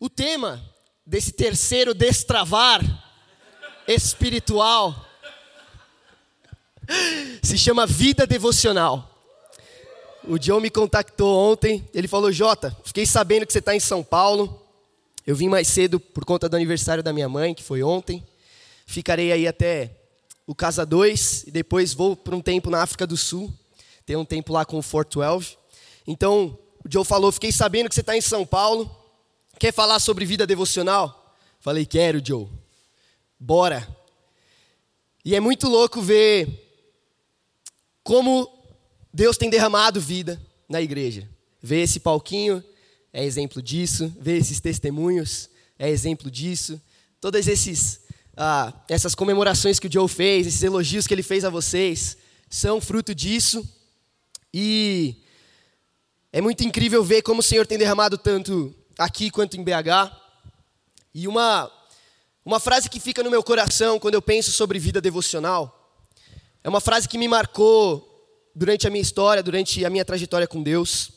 O tema desse terceiro destravar espiritual se chama vida devocional. O John me contactou ontem, ele falou: Jota, fiquei sabendo que você está em São Paulo. Eu vim mais cedo por conta do aniversário da minha mãe, que foi ontem. Ficarei aí até o Casa 2 e depois vou por um tempo na África do Sul. Tem um tempo lá com o Fort 12. Então, o Joe falou: Fiquei sabendo que você está em São Paulo. Quer falar sobre vida devocional? Falei: Quero, Joe. Bora. E é muito louco ver como Deus tem derramado vida na igreja. Ver esse palquinho é exemplo disso, ver esses testemunhos é exemplo disso. Todas esses, ah, essas comemorações que o Joe fez, esses elogios que ele fez a vocês, são fruto disso. E é muito incrível ver como o Senhor tem derramado tanto aqui quanto em BH. E uma, uma frase que fica no meu coração quando eu penso sobre vida devocional é uma frase que me marcou durante a minha história, durante a minha trajetória com Deus.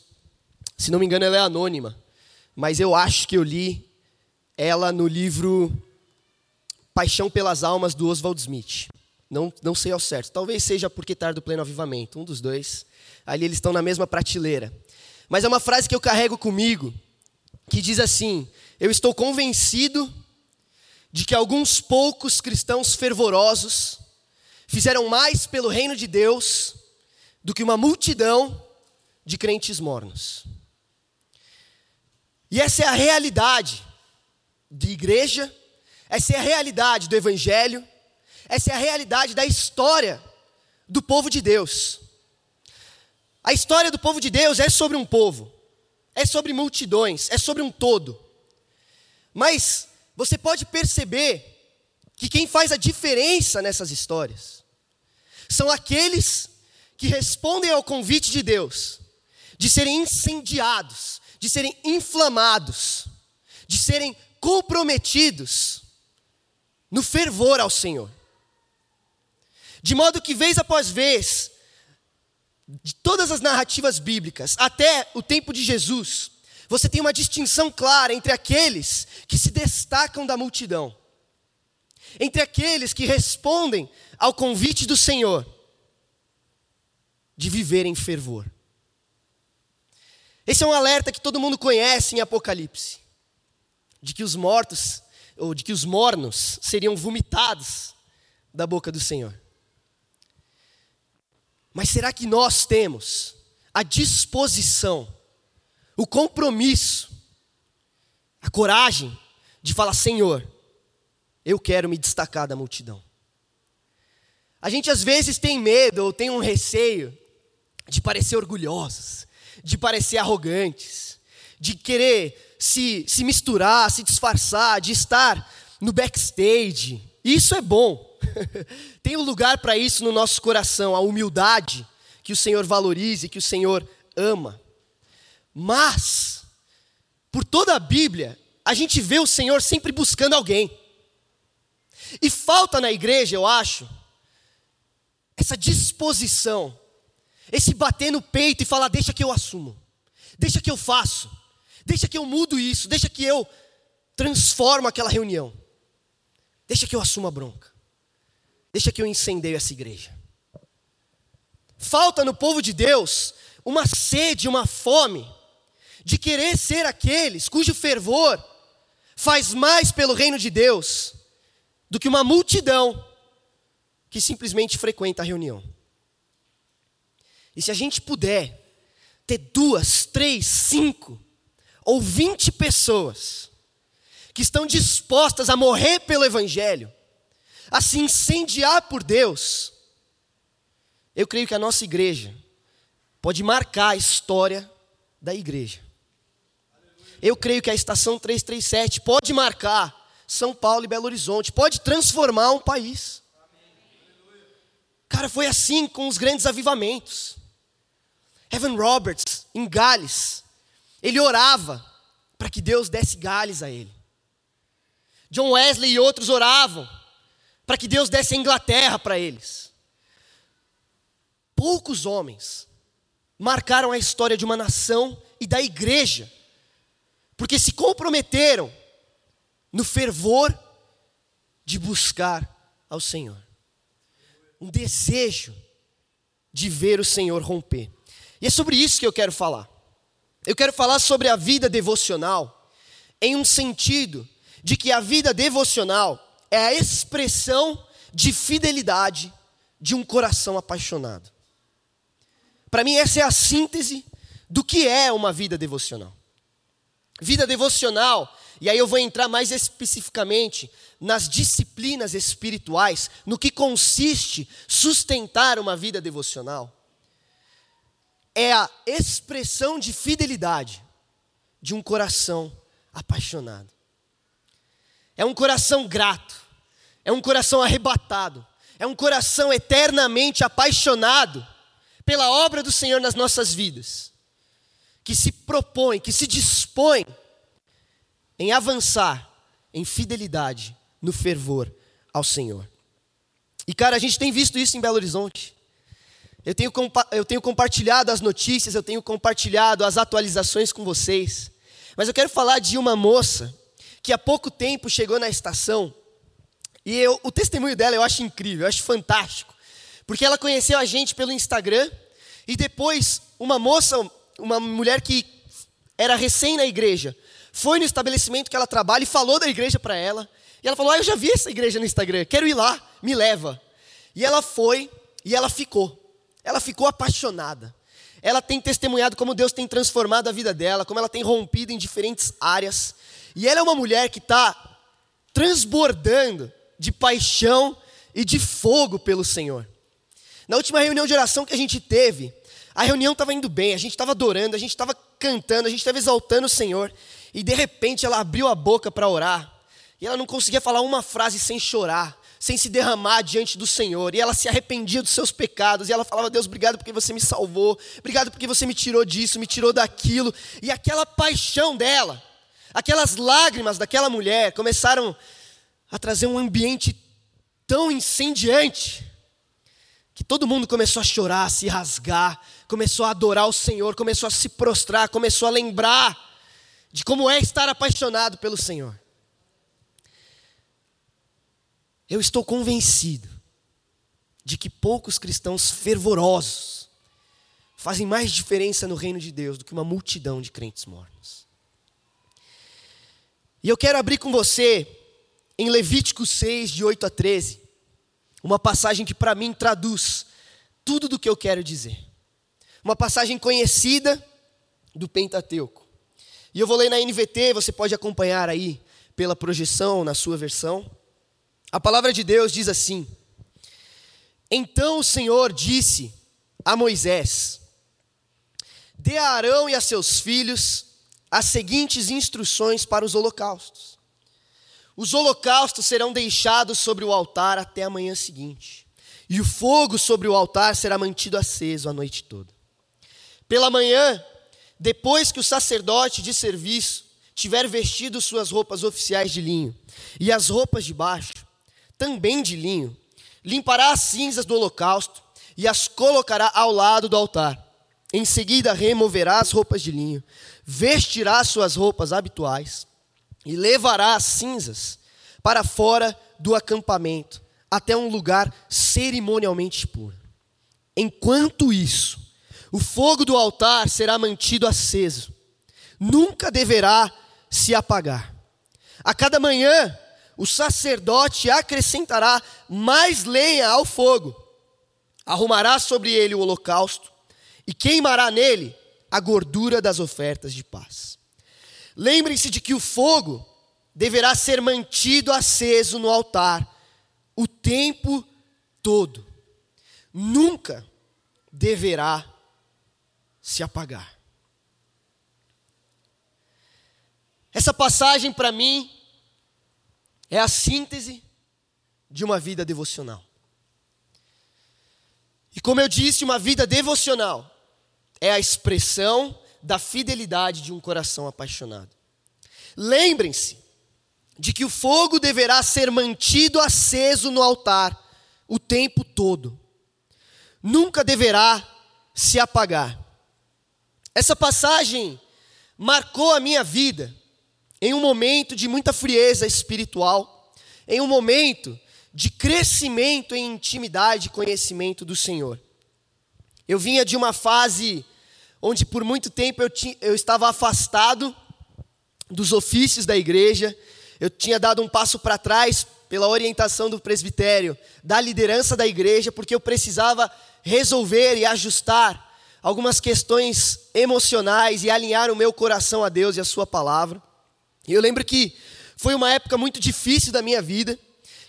Se não me engano, ela é anônima, mas eu acho que eu li ela no livro Paixão pelas Almas, do Oswald Smith. Não, não sei ao certo. Talvez seja porque tarde do pleno avivamento, um dos dois. Ali eles estão na mesma prateleira. Mas é uma frase que eu carrego comigo, que diz assim: Eu estou convencido de que alguns poucos cristãos fervorosos fizeram mais pelo reino de Deus do que uma multidão de crentes mornos. E essa é a realidade de igreja, essa é a realidade do evangelho, essa é a realidade da história do povo de Deus. A história do povo de Deus é sobre um povo, é sobre multidões, é sobre um todo. Mas você pode perceber que quem faz a diferença nessas histórias são aqueles que respondem ao convite de Deus de serem incendiados, de serem inflamados, de serem comprometidos no fervor ao Senhor. De modo que, vez após vez, de todas as narrativas bíblicas, até o tempo de Jesus, você tem uma distinção clara entre aqueles que se destacam da multidão, entre aqueles que respondem ao convite do Senhor de viver em fervor. Esse é um alerta que todo mundo conhece em Apocalipse, de que os mortos, ou de que os mornos seriam vomitados da boca do Senhor. Mas será que nós temos a disposição, o compromisso, a coragem de falar: Senhor, eu quero me destacar da multidão? A gente às vezes tem medo ou tem um receio de parecer orgulhosos, de parecer arrogantes, de querer se, se misturar, se disfarçar, de estar no backstage. Isso é bom. Tem um lugar para isso no nosso coração, a humildade que o Senhor valoriza e que o Senhor ama. Mas, por toda a Bíblia, a gente vê o Senhor sempre buscando alguém. E falta na igreja, eu acho, essa disposição, esse bater no peito e falar: deixa que eu assumo, deixa que eu faço, deixa que eu mudo isso, deixa que eu transformo aquela reunião, deixa que eu assuma a bronca. Deixa que eu incendeio essa igreja. Falta no povo de Deus uma sede, uma fome de querer ser aqueles cujo fervor faz mais pelo reino de Deus do que uma multidão que simplesmente frequenta a reunião. E se a gente puder ter duas, três, cinco ou vinte pessoas que estão dispostas a morrer pelo Evangelho, a se incendiar por Deus, eu creio que a nossa igreja pode marcar a história da igreja. Eu creio que a estação 337 pode marcar São Paulo e Belo Horizonte, pode transformar um país. Cara, foi assim com os grandes avivamentos. Evan Roberts, em Gales, ele orava para que Deus desse Gales a ele. John Wesley e outros oravam para que Deus desse a Inglaterra para eles. Poucos homens marcaram a história de uma nação e da igreja porque se comprometeram no fervor de buscar ao Senhor. Um desejo de ver o Senhor romper. E é sobre isso que eu quero falar. Eu quero falar sobre a vida devocional em um sentido de que a vida devocional é a expressão de fidelidade de um coração apaixonado. Para mim, essa é a síntese do que é uma vida devocional. Vida devocional, e aí eu vou entrar mais especificamente nas disciplinas espirituais, no que consiste sustentar uma vida devocional. É a expressão de fidelidade de um coração apaixonado. É um coração grato, é um coração arrebatado, é um coração eternamente apaixonado pela obra do Senhor nas nossas vidas, que se propõe, que se dispõe em avançar em fidelidade, no fervor ao Senhor. E cara, a gente tem visto isso em Belo Horizonte. Eu tenho, eu tenho compartilhado as notícias, eu tenho compartilhado as atualizações com vocês. Mas eu quero falar de uma moça que há pouco tempo chegou na estação. E eu, o testemunho dela eu acho incrível, eu acho fantástico. Porque ela conheceu a gente pelo Instagram e depois uma moça, uma mulher que era recém na igreja, foi no estabelecimento que ela trabalha e falou da igreja para ela. E ela falou: Ah, eu já vi essa igreja no Instagram, quero ir lá, me leva. E ela foi e ela ficou. Ela ficou apaixonada. Ela tem testemunhado como Deus tem transformado a vida dela, como ela tem rompido em diferentes áreas. E ela é uma mulher que está transbordando de paixão e de fogo pelo Senhor. Na última reunião de oração que a gente teve, a reunião estava indo bem, a gente estava adorando, a gente estava cantando, a gente estava exaltando o Senhor, e de repente ela abriu a boca para orar, e ela não conseguia falar uma frase sem chorar, sem se derramar diante do Senhor, e ela se arrependia dos seus pecados, e ela falava: Deus, obrigado porque você me salvou, obrigado porque você me tirou disso, me tirou daquilo, e aquela paixão dela, aquelas lágrimas daquela mulher começaram a trazer um ambiente tão incendiante que todo mundo começou a chorar, a se rasgar, começou a adorar o Senhor, começou a se prostrar, começou a lembrar de como é estar apaixonado pelo Senhor. Eu estou convencido de que poucos cristãos fervorosos fazem mais diferença no reino de Deus do que uma multidão de crentes mornos. E eu quero abrir com você em Levítico 6, de 8 a 13, uma passagem que para mim traduz tudo do que eu quero dizer. Uma passagem conhecida do Pentateuco. E eu vou ler na NVT, você pode acompanhar aí pela projeção na sua versão. A palavra de Deus diz assim: Então o Senhor disse a Moisés: Dê a Arão e a seus filhos as seguintes instruções para os holocaustos. Os holocaustos serão deixados sobre o altar até a manhã seguinte, e o fogo sobre o altar será mantido aceso a noite toda. Pela manhã, depois que o sacerdote de serviço tiver vestido suas roupas oficiais de linho e as roupas de baixo, também de linho, limpará as cinzas do holocausto e as colocará ao lado do altar. Em seguida, removerá as roupas de linho, vestirá suas roupas habituais e levará as cinzas para fora do acampamento, até um lugar cerimonialmente puro. Enquanto isso, o fogo do altar será mantido aceso, nunca deverá se apagar. A cada manhã, o sacerdote acrescentará mais lenha ao fogo, arrumará sobre ele o holocausto e queimará nele a gordura das ofertas de paz. Lembrem-se de que o fogo deverá ser mantido aceso no altar o tempo todo. Nunca deverá se apagar. Essa passagem para mim é a síntese de uma vida devocional. E como eu disse, uma vida devocional é a expressão da fidelidade de um coração apaixonado. Lembrem-se de que o fogo deverá ser mantido aceso no altar o tempo todo. Nunca deverá se apagar. Essa passagem marcou a minha vida em um momento de muita frieza espiritual, em um momento de crescimento em intimidade e conhecimento do Senhor. Eu vinha de uma fase onde por muito tempo eu, tinha, eu estava afastado dos ofícios da igreja, eu tinha dado um passo para trás pela orientação do presbitério, da liderança da igreja, porque eu precisava resolver e ajustar algumas questões emocionais e alinhar o meu coração a Deus e a Sua palavra. E eu lembro que foi uma época muito difícil da minha vida,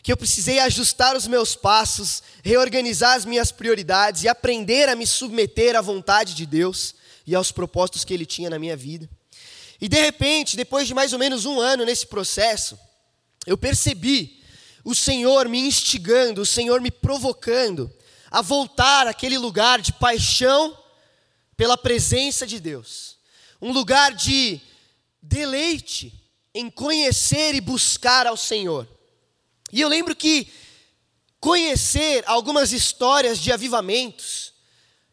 que eu precisei ajustar os meus passos, reorganizar as minhas prioridades e aprender a me submeter à vontade de Deus e aos propósitos que Ele tinha na minha vida. E de repente, depois de mais ou menos um ano nesse processo, eu percebi o Senhor me instigando, o Senhor me provocando a voltar àquele lugar de paixão pela presença de Deus, um lugar de deleite em conhecer e buscar ao Senhor. E eu lembro que conhecer algumas histórias de avivamentos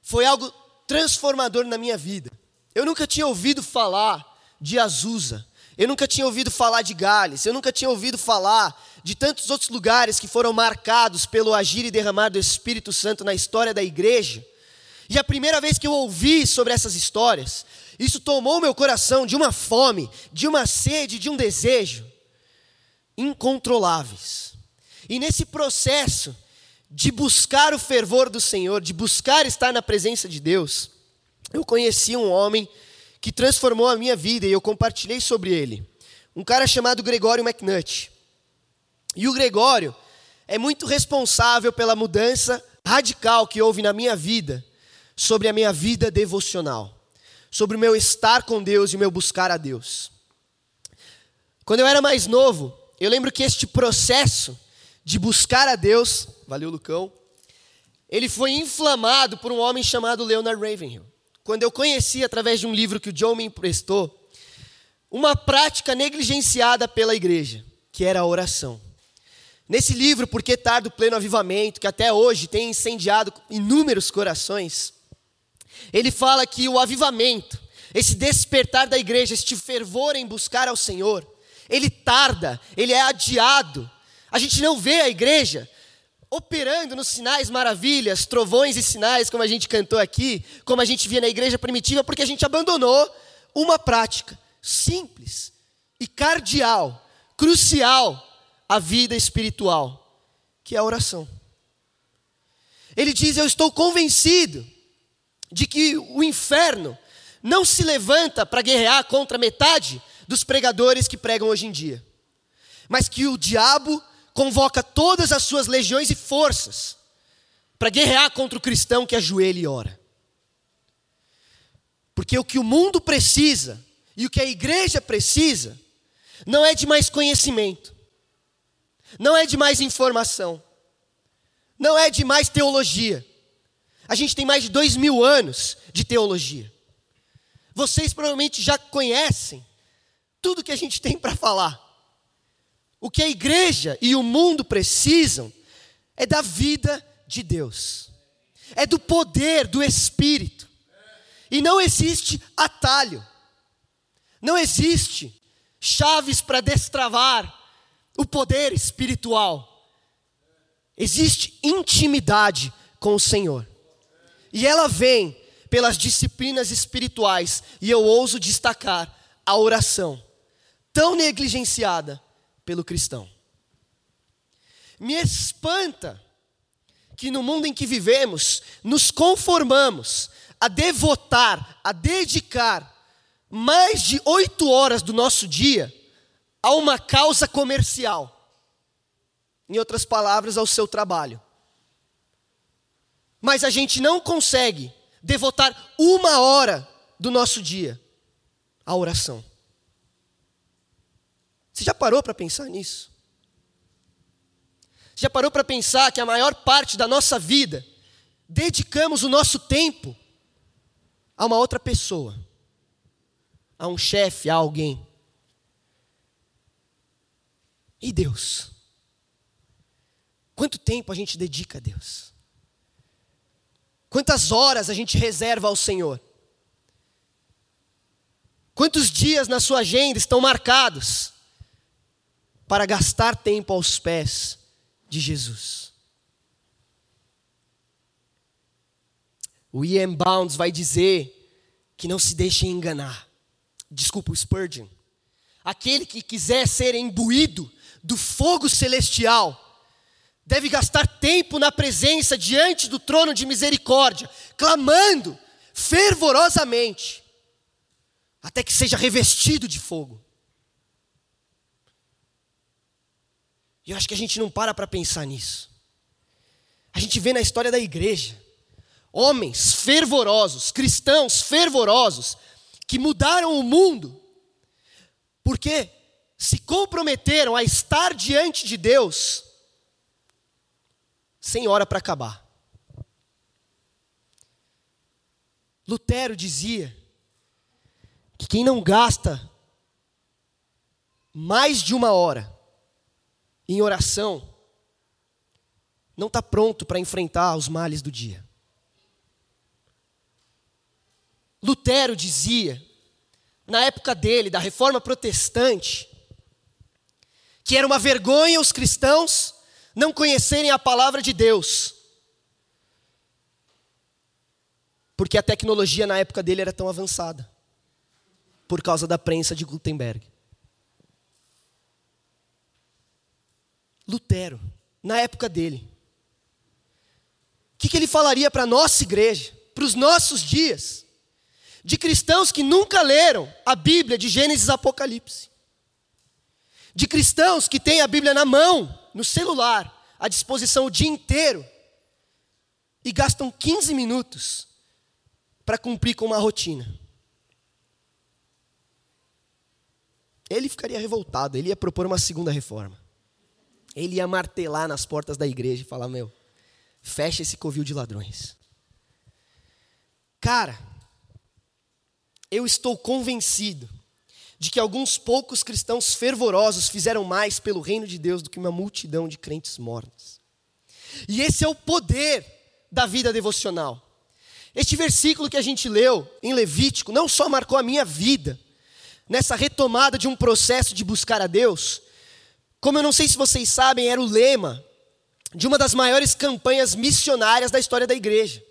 foi algo transformador na minha vida. Eu nunca tinha ouvido falar de Azusa, eu nunca tinha ouvido falar de Gales, eu nunca tinha ouvido falar de tantos outros lugares que foram marcados pelo agir e derramar do Espírito Santo na história da igreja. E a primeira vez que eu ouvi sobre essas histórias, isso tomou meu coração de uma fome, de uma sede, de um desejo incontroláveis. E nesse processo de buscar o fervor do Senhor, de buscar estar na presença de Deus, eu conheci um homem que transformou a minha vida e eu compartilhei sobre ele. Um cara chamado Gregório McNutt. E o Gregório é muito responsável pela mudança radical que houve na minha vida sobre a minha vida devocional, sobre o meu estar com Deus e o meu buscar a Deus. Quando eu era mais novo, eu lembro que este processo de buscar a Deus, valeu Lucão, ele foi inflamado por um homem chamado Leonard Ravenhill. Quando eu conheci, através de um livro que o John me emprestou, uma prática negligenciada pela igreja, que era a oração. Nesse livro, Por que Tardo Pleno Avivamento, que até hoje tem incendiado inúmeros corações, ele fala que o avivamento, esse despertar da igreja, este fervor em buscar ao Senhor, ele tarda, ele é adiado. A gente não vê a igreja operando nos sinais, maravilhas, trovões e sinais, como a gente cantou aqui, como a gente via na igreja primitiva, porque a gente abandonou uma prática simples e cardial, crucial à vida espiritual, que é a oração. Ele diz: Eu estou convencido de que o inferno não se levanta para guerrear contra metade dos pregadores que pregam hoje em dia, mas que o diabo convoca todas as suas legiões e forças para guerrear contra o cristão que ajoelha e ora. Porque o que o mundo precisa e o que a igreja precisa não é de mais conhecimento, não é de mais informação, não é de mais teologia, a gente tem mais de dois mil anos de teologia. Vocês provavelmente já conhecem tudo que a gente tem para falar. O que a igreja e o mundo precisam é da vida de Deus, é do poder do Espírito. E não existe atalho, não existe chaves para destravar o poder espiritual. Existe intimidade com o Senhor. E ela vem pelas disciplinas espirituais, e eu ouso destacar a oração, tão negligenciada pelo cristão. Me espanta que no mundo em que vivemos, nos conformamos a devotar, a dedicar mais de oito horas do nosso dia a uma causa comercial. Em outras palavras, ao seu trabalho mas a gente não consegue devotar uma hora do nosso dia à oração. Você já parou para pensar nisso? Já parou para pensar que a maior parte da nossa vida dedicamos o nosso tempo a uma outra pessoa, a um chefe, a alguém? E Deus? Quanto tempo a gente dedica a Deus? Quantas horas a gente reserva ao Senhor? Quantos dias na sua agenda estão marcados para gastar tempo aos pés de Jesus? O Ian Bounds vai dizer que não se deixem enganar. Desculpa, o Spurgeon. Aquele que quiser ser imbuído do fogo celestial deve gastar tempo na presença diante do trono de misericórdia, clamando fervorosamente, até que seja revestido de fogo. E eu acho que a gente não para para pensar nisso. A gente vê na história da igreja homens fervorosos, cristãos fervorosos, que mudaram o mundo, porque se comprometeram a estar diante de Deus sem hora para acabar. Lutero dizia que quem não gasta mais de uma hora em oração não está pronto para enfrentar os males do dia. Lutero dizia, na época dele, da reforma protestante, que era uma vergonha os cristãos não conhecerem a palavra de Deus. Porque a tecnologia na época dele era tão avançada. Por causa da prensa de Gutenberg. Lutero, na época dele. O que, que ele falaria para a nossa igreja, para os nossos dias, de cristãos que nunca leram a Bíblia de Gênesis e Apocalipse? De cristãos que têm a Bíblia na mão, no celular, à disposição o dia inteiro, e gastam 15 minutos para cumprir com uma rotina. Ele ficaria revoltado, ele ia propor uma segunda reforma. Ele ia martelar nas portas da igreja e falar: Meu, fecha esse covil de ladrões. Cara, eu estou convencido de que alguns poucos cristãos fervorosos fizeram mais pelo reino de Deus do que uma multidão de crentes mortos. E esse é o poder da vida devocional. Este versículo que a gente leu em Levítico não só marcou a minha vida, nessa retomada de um processo de buscar a Deus, como eu não sei se vocês sabem, era o lema de uma das maiores campanhas missionárias da história da igreja.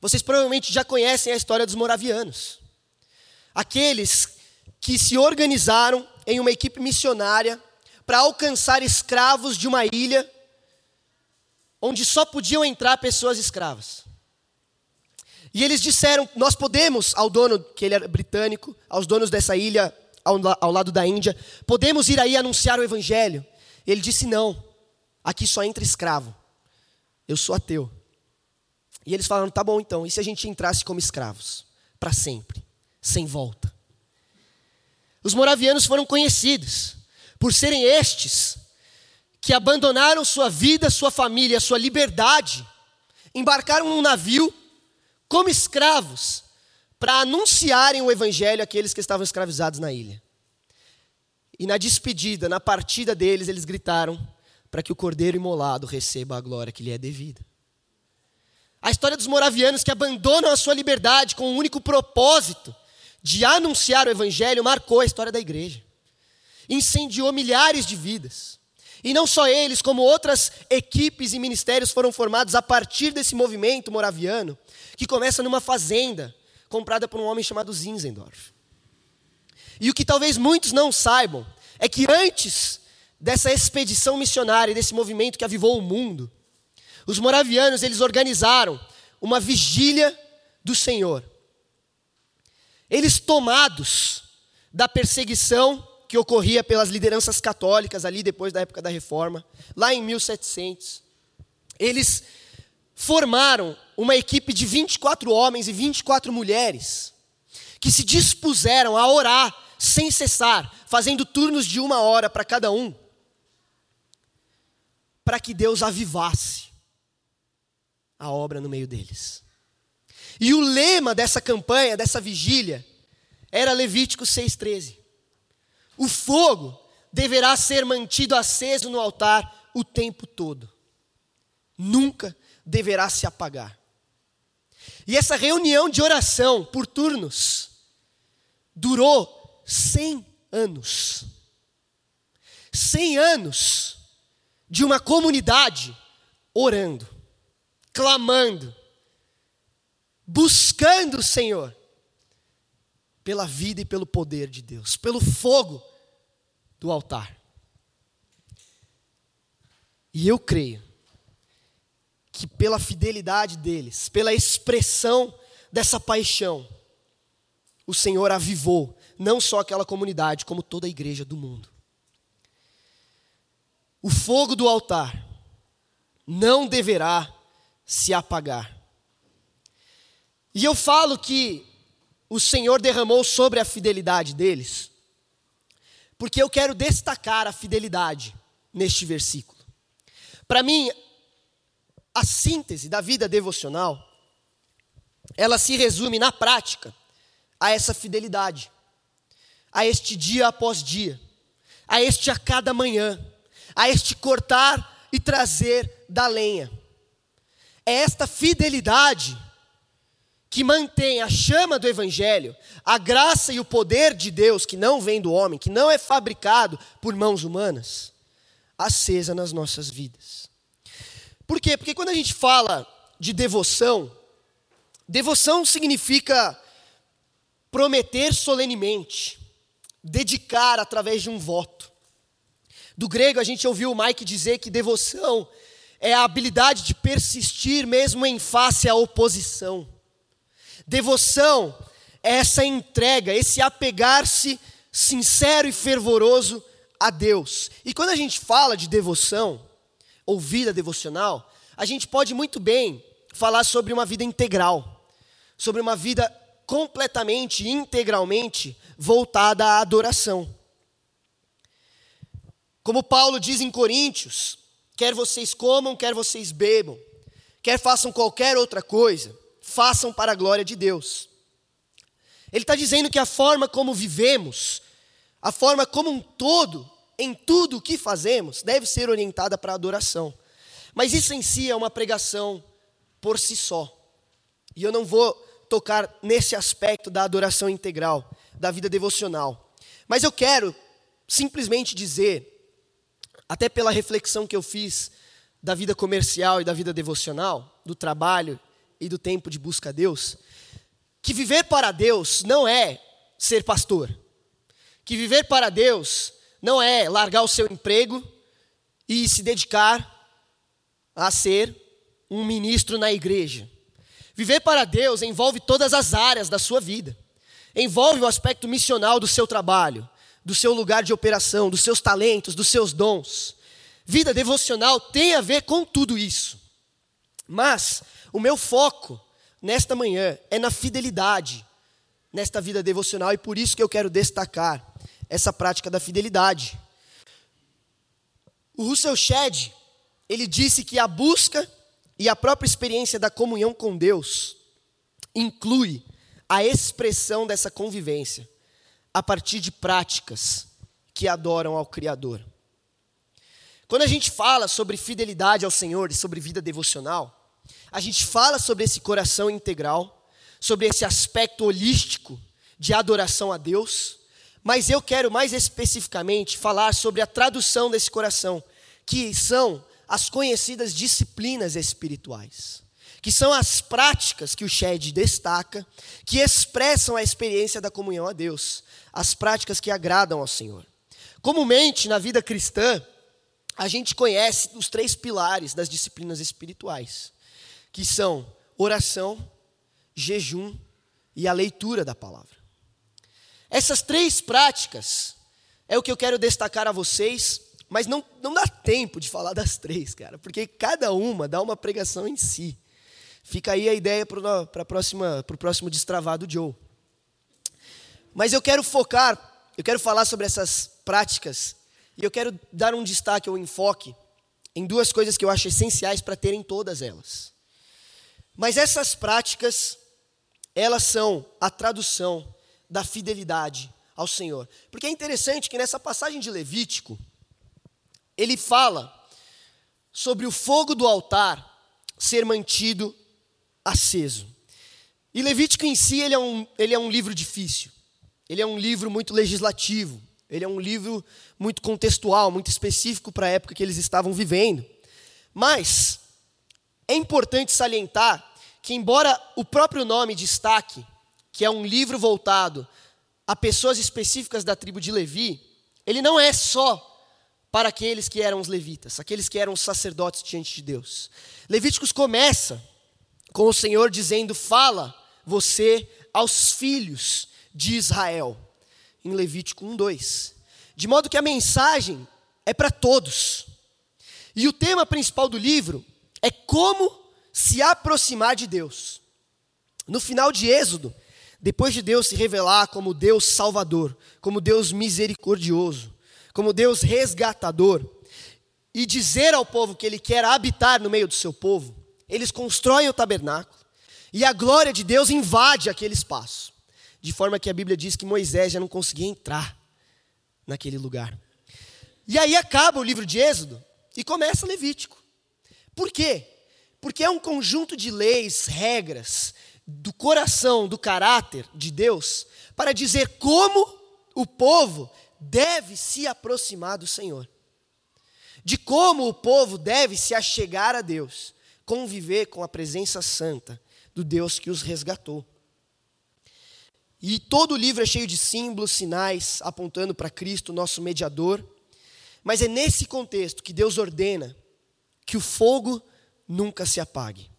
Vocês provavelmente já conhecem a história dos moravianos. Aqueles que se organizaram em uma equipe missionária para alcançar escravos de uma ilha onde só podiam entrar pessoas escravas. E eles disseram: Nós podemos, ao dono, que ele era britânico, aos donos dessa ilha ao, ao lado da Índia, podemos ir aí anunciar o evangelho. Ele disse: Não, aqui só entra escravo. Eu sou ateu. E eles falaram: Tá bom então, e se a gente entrasse como escravos? Para sempre, sem volta. Os moravianos foram conhecidos por serem estes que abandonaram sua vida, sua família, sua liberdade, embarcaram num navio como escravos para anunciarem o evangelho àqueles que estavam escravizados na ilha. E na despedida, na partida deles, eles gritaram para que o cordeiro imolado receba a glória que lhe é devida. A história dos moravianos que abandonam a sua liberdade com um único propósito de anunciar o evangelho marcou a história da igreja. Incendiou milhares de vidas. E não só eles, como outras equipes e ministérios foram formados a partir desse movimento moraviano, que começa numa fazenda comprada por um homem chamado Zinzendorf. E o que talvez muitos não saibam é que antes dessa expedição missionária, desse movimento que avivou o mundo, os moravianos eles organizaram uma vigília do Senhor eles tomados da perseguição que ocorria pelas lideranças católicas ali depois da época da reforma, lá em 1700, eles formaram uma equipe de 24 homens e 24 mulheres que se dispuseram a orar sem cessar, fazendo turnos de uma hora para cada um, para que Deus avivasse a obra no meio deles. E o lema dessa campanha, dessa vigília, era Levítico 6,13. O fogo deverá ser mantido aceso no altar o tempo todo. Nunca deverá se apagar. E essa reunião de oração por turnos durou 100 anos. 100 anos de uma comunidade orando, clamando, buscando o Senhor pela vida e pelo poder de Deus, pelo fogo do altar. E eu creio que pela fidelidade deles, pela expressão dessa paixão, o Senhor avivou não só aquela comunidade, como toda a igreja do mundo. O fogo do altar não deverá se apagar. E eu falo que o Senhor derramou sobre a fidelidade deles, porque eu quero destacar a fidelidade neste versículo. Para mim, a síntese da vida devocional, ela se resume na prática a essa fidelidade, a este dia após dia, a este a cada manhã, a este cortar e trazer da lenha. É esta fidelidade que mantém a chama do Evangelho, a graça e o poder de Deus, que não vem do homem, que não é fabricado por mãos humanas, acesa nas nossas vidas. Por quê? Porque quando a gente fala de devoção, devoção significa prometer solenemente, dedicar através de um voto. Do grego, a gente ouviu o Mike dizer que devoção é a habilidade de persistir mesmo em face à oposição. Devoção é essa entrega, esse apegar-se sincero e fervoroso a Deus. E quando a gente fala de devoção, ou vida devocional, a gente pode muito bem falar sobre uma vida integral, sobre uma vida completamente, integralmente voltada à adoração. Como Paulo diz em Coríntios, quer vocês comam, quer vocês bebam, quer façam qualquer outra coisa, façam para a glória de Deus. Ele está dizendo que a forma como vivemos, a forma como um todo, em tudo o que fazemos, deve ser orientada para a adoração. Mas isso em si é uma pregação por si só. E eu não vou tocar nesse aspecto da adoração integral, da vida devocional. Mas eu quero simplesmente dizer, até pela reflexão que eu fiz da vida comercial e da vida devocional, do trabalho e do tempo de busca a Deus, que viver para Deus não é ser pastor. Que viver para Deus não é largar o seu emprego e se dedicar a ser um ministro na igreja. Viver para Deus envolve todas as áreas da sua vida. Envolve o aspecto missional do seu trabalho, do seu lugar de operação, dos seus talentos, dos seus dons. Vida devocional tem a ver com tudo isso. Mas o meu foco nesta manhã é na fidelidade nesta vida devocional e por isso que eu quero destacar essa prática da fidelidade. O Russell Shedd, ele disse que a busca e a própria experiência da comunhão com Deus inclui a expressão dessa convivência a partir de práticas que adoram ao Criador. Quando a gente fala sobre fidelidade ao Senhor e sobre vida devocional, a gente fala sobre esse coração integral, sobre esse aspecto holístico de adoração a Deus, mas eu quero mais especificamente falar sobre a tradução desse coração, que são as conhecidas disciplinas espirituais, que são as práticas que o Shed destaca, que expressam a experiência da comunhão a Deus, as práticas que agradam ao Senhor. Comumente, na vida cristã, a gente conhece os três pilares das disciplinas espirituais que são oração, jejum e a leitura da palavra. Essas três práticas é o que eu quero destacar a vocês, mas não, não dá tempo de falar das três, cara, porque cada uma dá uma pregação em si. Fica aí a ideia para o próximo destravado Joe. Mas eu quero focar, eu quero falar sobre essas práticas e eu quero dar um destaque ou um enfoque em duas coisas que eu acho essenciais para terem todas elas. Mas essas práticas, elas são a tradução da fidelidade ao Senhor. Porque é interessante que nessa passagem de Levítico, ele fala sobre o fogo do altar ser mantido aceso. E Levítico em si ele é um, ele é um livro difícil. ele é um livro muito legislativo, ele é um livro muito contextual, muito específico para a época que eles estavam vivendo. Mas é importante salientar que, embora o próprio nome destaque que é um livro voltado a pessoas específicas da tribo de Levi, ele não é só para aqueles que eram os levitas, aqueles que eram os sacerdotes diante de Deus. Levíticos começa com o Senhor dizendo: Fala você aos filhos de Israel, em Levítico 1, 2. De modo que a mensagem é para todos. E o tema principal do livro é como se aproximar de Deus. No final de Êxodo, depois de Deus se revelar como Deus salvador, como Deus misericordioso, como Deus resgatador, e dizer ao povo que ele quer habitar no meio do seu povo, eles constroem o tabernáculo e a glória de Deus invade aquele espaço, de forma que a Bíblia diz que Moisés já não conseguia entrar naquele lugar. E aí acaba o livro de Êxodo e começa Levítico. Por quê? Porque é um conjunto de leis, regras, do coração, do caráter de Deus, para dizer como o povo deve se aproximar do Senhor, de como o povo deve se achegar a Deus, conviver com a presença santa do Deus que os resgatou. E todo o livro é cheio de símbolos, sinais, apontando para Cristo, nosso mediador. Mas é nesse contexto que Deus ordena que o fogo nunca se apague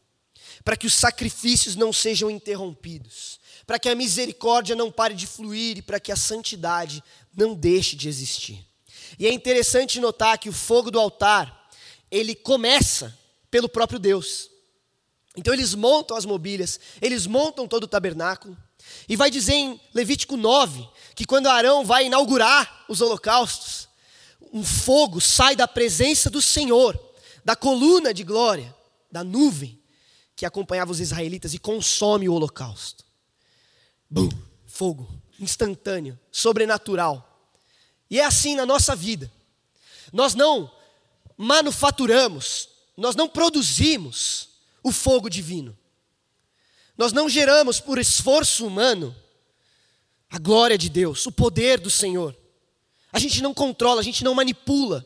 para que os sacrifícios não sejam interrompidos, para que a misericórdia não pare de fluir e para que a santidade não deixe de existir. E é interessante notar que o fogo do altar, ele começa pelo próprio Deus. Então eles montam as mobílias, eles montam todo o tabernáculo. E vai dizer em Levítico 9 que quando Arão vai inaugurar os holocaustos, um fogo sai da presença do Senhor, da coluna de glória, da nuvem, que acompanhava os israelitas e consome o holocausto. Bum, fogo, instantâneo, sobrenatural. E é assim na nossa vida. Nós não manufaturamos, nós não produzimos o fogo divino. Nós não geramos por esforço humano a glória de Deus, o poder do Senhor. A gente não controla, a gente não manipula.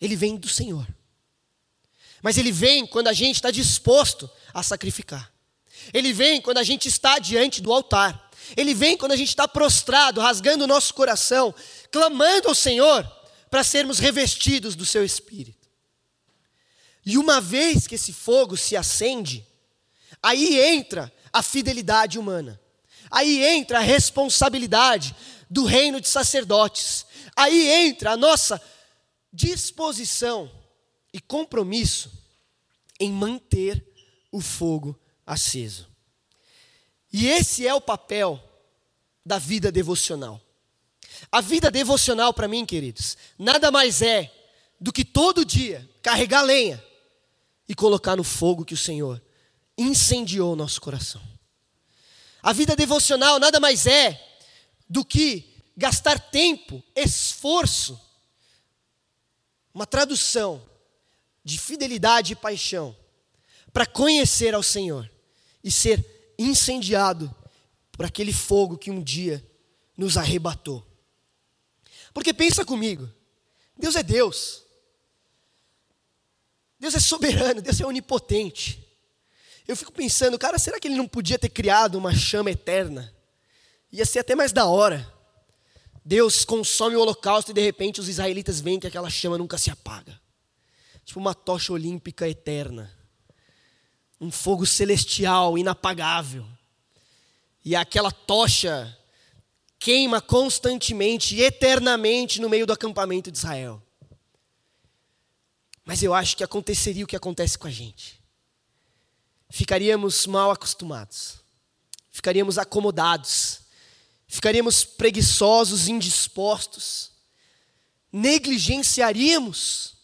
Ele vem do Senhor. Mas ele vem quando a gente está disposto a sacrificar. Ele vem quando a gente está diante do altar. Ele vem quando a gente está prostrado, rasgando o nosso coração, clamando ao Senhor para sermos revestidos do seu espírito. E uma vez que esse fogo se acende, aí entra a fidelidade humana. Aí entra a responsabilidade do reino de sacerdotes. Aí entra a nossa disposição e compromisso em manter o fogo aceso. E esse é o papel da vida devocional. A vida devocional, para mim, queridos, nada mais é do que todo dia carregar lenha e colocar no fogo que o Senhor incendiou o nosso coração. A vida devocional nada mais é do que gastar tempo, esforço, uma tradução de fidelidade e paixão para conhecer ao Senhor e ser incendiado por aquele fogo que um dia nos arrebatou. Porque pensa comigo, Deus é Deus. Deus é soberano, Deus é onipotente. Eu fico pensando, cara, será que ele não podia ter criado uma chama eterna? Ia ser até mais da hora. Deus consome o holocausto e de repente os israelitas veem que aquela chama nunca se apaga tipo uma tocha olímpica eterna, um fogo celestial inapagável. E aquela tocha queima constantemente eternamente no meio do acampamento de Israel. Mas eu acho que aconteceria o que acontece com a gente. Ficaríamos mal acostumados, ficaríamos acomodados, ficaríamos preguiçosos, indispostos, negligenciaríamos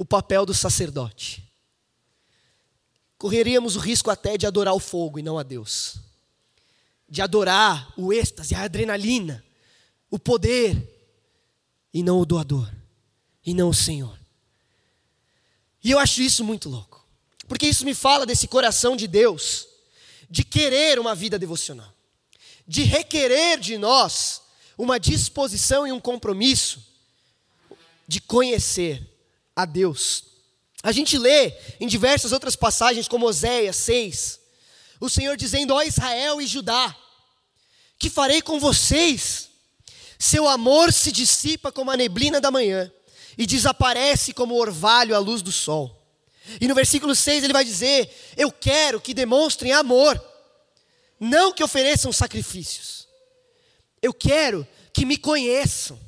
o papel do sacerdote. Correríamos o risco até de adorar o fogo e não a Deus. De adorar o êxtase, a adrenalina, o poder e não o doador, e não o Senhor. E eu acho isso muito louco, porque isso me fala desse coração de Deus, de querer uma vida devocional, de requerer de nós uma disposição e um compromisso de conhecer a Deus. A gente lê em diversas outras passagens, como Oséias 6, o Senhor dizendo: Ó Israel e Judá, que farei com vocês? Seu amor se dissipa como a neblina da manhã e desaparece como o orvalho à luz do sol. E no versículo 6 ele vai dizer: Eu quero que demonstrem amor, não que ofereçam sacrifícios. Eu quero que me conheçam,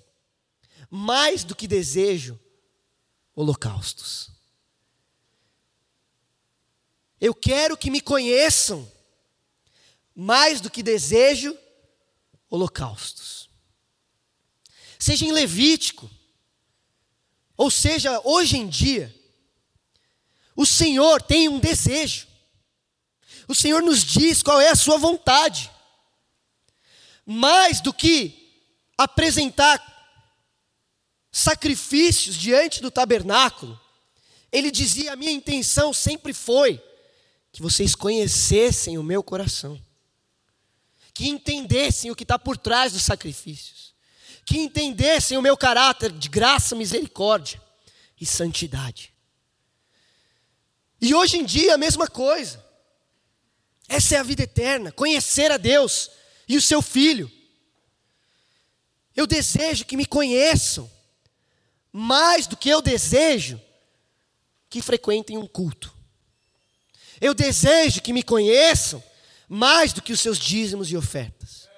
mais do que desejo holocaustos. Eu quero que me conheçam, mais do que desejo holocaustos. Seja em Levítico, ou seja, hoje em dia, o Senhor tem um desejo. O Senhor nos diz qual é a sua vontade. Mais do que apresentar sacrifícios diante do tabernáculo, ele dizia: A minha intenção sempre foi que vocês conhecessem o meu coração, que entendessem o que está por trás dos sacrifícios, que entendessem o meu caráter de graça, misericórdia e santidade. E hoje em dia a mesma coisa. Essa é a vida eterna, conhecer a Deus e o seu Filho. Eu desejo que me conheçam, mais do que eu desejo que frequentem um culto. Eu desejo que me conheçam, mais do que os seus dízimos e ofertas.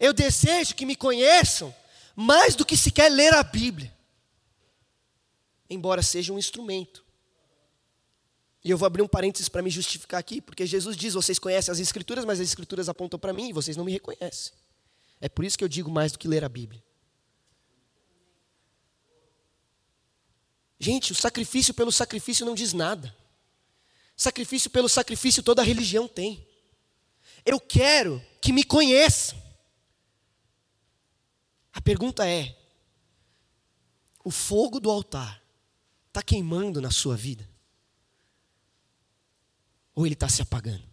Eu desejo que me conheçam, mais do que sequer ler a Bíblia, embora seja um instrumento. E eu vou abrir um parênteses para me justificar aqui, porque Jesus diz: vocês conhecem as Escrituras, mas as Escrituras apontam para mim e vocês não me reconhecem. É por isso que eu digo mais do que ler a Bíblia. Gente, o sacrifício pelo sacrifício não diz nada. Sacrifício pelo sacrifício toda religião tem. Eu quero que me conheçam. A pergunta é: o fogo do altar está queimando na sua vida? ou ele está se apagando?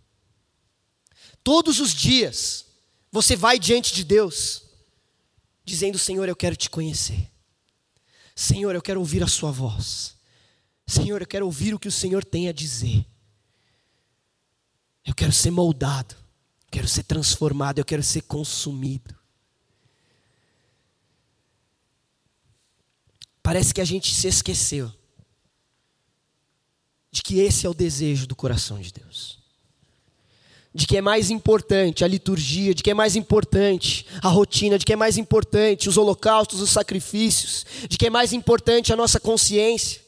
Todos os dias, você vai diante de Deus, dizendo: Senhor, eu quero te conhecer. Senhor, eu quero ouvir a Sua voz. Senhor, eu quero ouvir o que o Senhor tem a dizer. Eu quero ser moldado, quero ser transformado, eu quero ser consumido. Parece que a gente se esqueceu de que esse é o desejo do coração de Deus. De que é mais importante a liturgia, de que é mais importante a rotina, de que é mais importante os holocaustos, os sacrifícios, de que é mais importante a nossa consciência,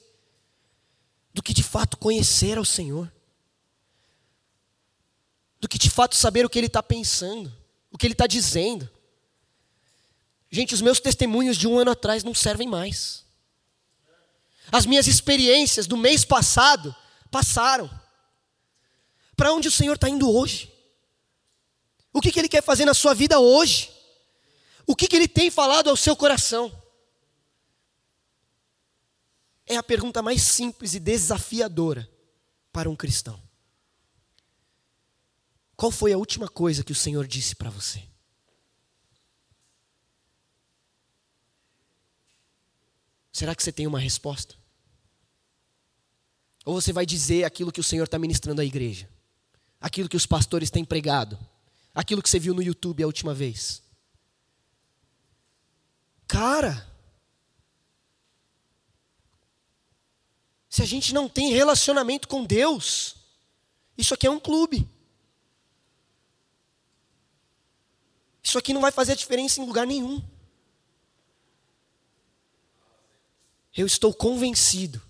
do que de fato conhecer ao Senhor, do que de fato saber o que Ele está pensando, o que Ele está dizendo. Gente, os meus testemunhos de um ano atrás não servem mais. As minhas experiências do mês passado passaram. Para onde o Senhor está indo hoje? O que, que Ele quer fazer na sua vida hoje? O que, que Ele tem falado ao seu coração? É a pergunta mais simples e desafiadora para um cristão. Qual foi a última coisa que o Senhor disse para você? Será que você tem uma resposta? Ou você vai dizer aquilo que o Senhor está ministrando à igreja? Aquilo que os pastores têm pregado? Aquilo que você viu no YouTube a última vez? Cara, se a gente não tem relacionamento com Deus, isso aqui é um clube. Isso aqui não vai fazer diferença em lugar nenhum. Eu estou convencido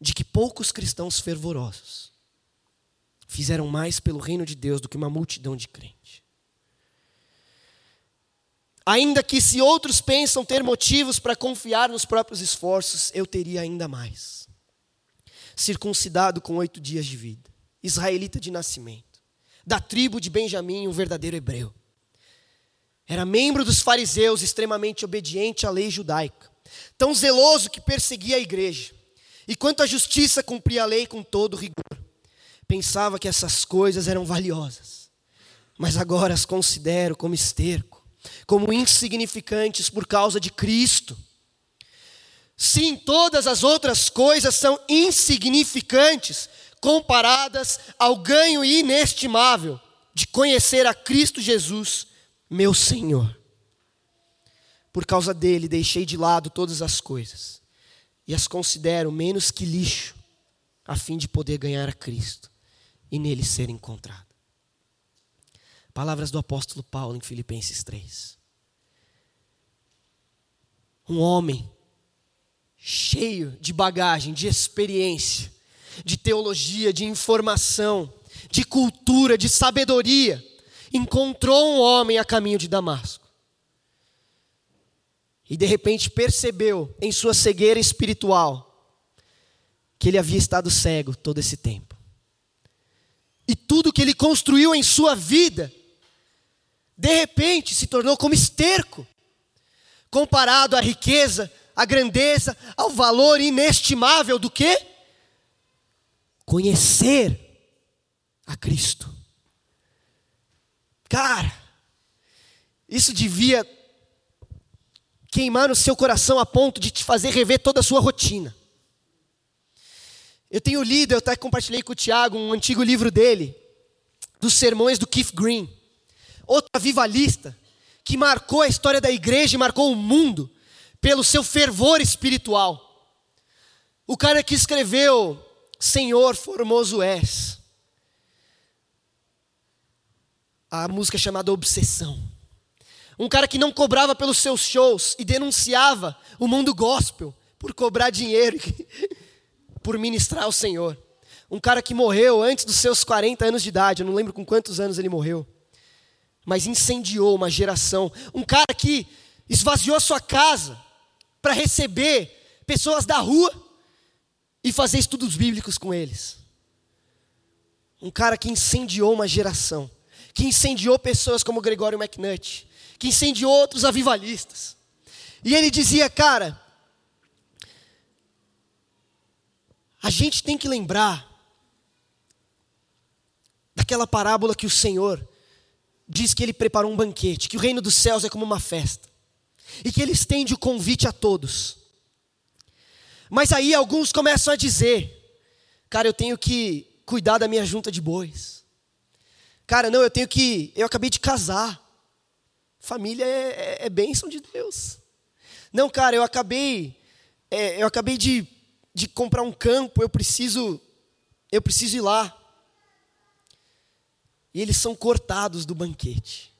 de que poucos cristãos fervorosos fizeram mais pelo reino de Deus do que uma multidão de crentes. Ainda que se outros pensam ter motivos para confiar nos próprios esforços, eu teria ainda mais. Circuncidado com oito dias de vida, israelita de nascimento, da tribo de Benjamim, um verdadeiro hebreu. Era membro dos fariseus, extremamente obediente à lei judaica tão zeloso que perseguia a igreja. E quanto à justiça, cumpria a lei com todo rigor. Pensava que essas coisas eram valiosas. mas agora as considero como esterco, como insignificantes por causa de Cristo. Sim, todas as outras coisas são insignificantes comparadas ao ganho inestimável de conhecer a Cristo Jesus, meu Senhor. Por causa dele, deixei de lado todas as coisas e as considero menos que lixo, a fim de poder ganhar a Cristo e nele ser encontrado. Palavras do apóstolo Paulo em Filipenses 3. Um homem cheio de bagagem, de experiência, de teologia, de informação, de cultura, de sabedoria, encontrou um homem a caminho de Damasco. E de repente percebeu em sua cegueira espiritual que ele havia estado cego todo esse tempo. E tudo que ele construiu em sua vida, de repente se tornou como esterco, comparado à riqueza, à grandeza, ao valor inestimável do que? Conhecer a Cristo. Cara, isso devia queimar no seu coração a ponto de te fazer rever toda a sua rotina. Eu tenho lido, eu até compartilhei com o Tiago um antigo livro dele, dos sermões do Keith Green, outro avivalista, que marcou a história da igreja e marcou o mundo pelo seu fervor espiritual. O cara que escreveu Senhor Formoso És. A música chamada Obsessão. Um cara que não cobrava pelos seus shows e denunciava o mundo gospel por cobrar dinheiro, por ministrar ao Senhor. Um cara que morreu antes dos seus 40 anos de idade, eu não lembro com quantos anos ele morreu, mas incendiou uma geração. Um cara que esvaziou sua casa para receber pessoas da rua e fazer estudos bíblicos com eles. Um cara que incendiou uma geração, que incendiou pessoas como Gregório McNutt, que incendiou outros avivalistas. E ele dizia, cara, a gente tem que lembrar daquela parábola que o Senhor diz que ele preparou um banquete, que o reino dos céus é como uma festa, e que ele estende o convite a todos. Mas aí alguns começam a dizer: cara, eu tenho que cuidar da minha junta de bois. Cara, não, eu tenho que. Eu acabei de casar. Família é, é, é bênção de Deus. Não, cara, eu acabei, é, eu acabei de, de comprar um campo, eu preciso, eu preciso ir lá. E eles são cortados do banquete.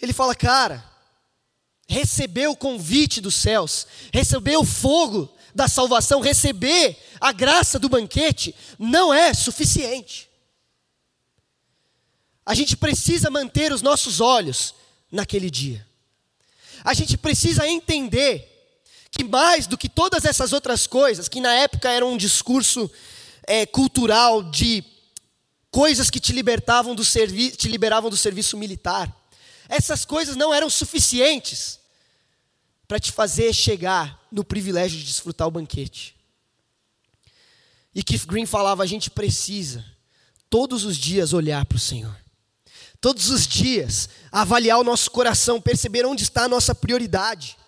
Ele fala, cara, receber o convite dos céus, receber o fogo da salvação, receber a graça do banquete, não é suficiente. A gente precisa manter os nossos olhos naquele dia. A gente precisa entender que mais do que todas essas outras coisas, que na época eram um discurso é, cultural de coisas que te libertavam do serviço, te liberavam do serviço militar, essas coisas não eram suficientes para te fazer chegar no privilégio de desfrutar o banquete. E Keith Green falava: a gente precisa todos os dias olhar para o Senhor todos os dias, avaliar o nosso coração, perceber onde está a nossa prioridade.